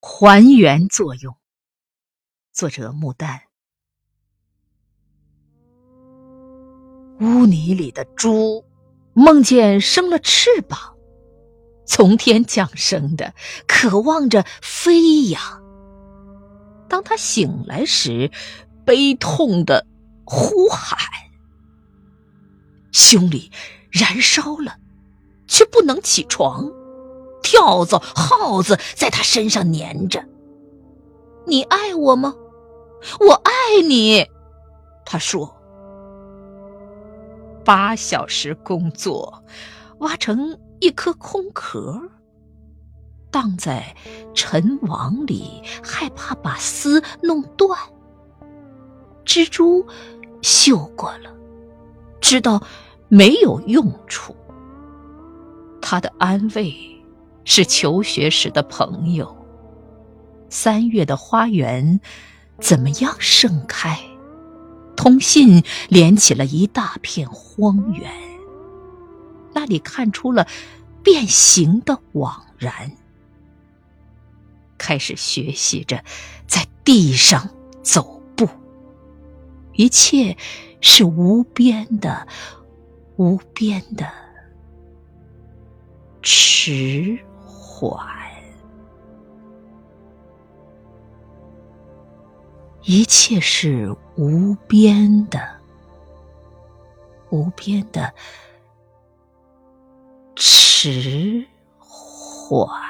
还原作用。作者：木丹。污泥里的猪梦见生了翅膀，从天降生的，渴望着飞扬。当他醒来时，悲痛的呼喊，胸里燃烧了，却不能起床。跳蚤、耗子在他身上粘着。你爱我吗？我爱你。他说。八小时工作，挖成一颗空壳，荡在尘网里，害怕把丝弄断。蜘蛛嗅过了，知道没有用处。他的安慰是求学时的朋友。三月的花园怎么样盛开？通信连起了一大片荒原，那里看出了变形的枉然。开始学习着在地上走步，一切是无边的，无边的迟缓。一切是无边的，无边的迟缓。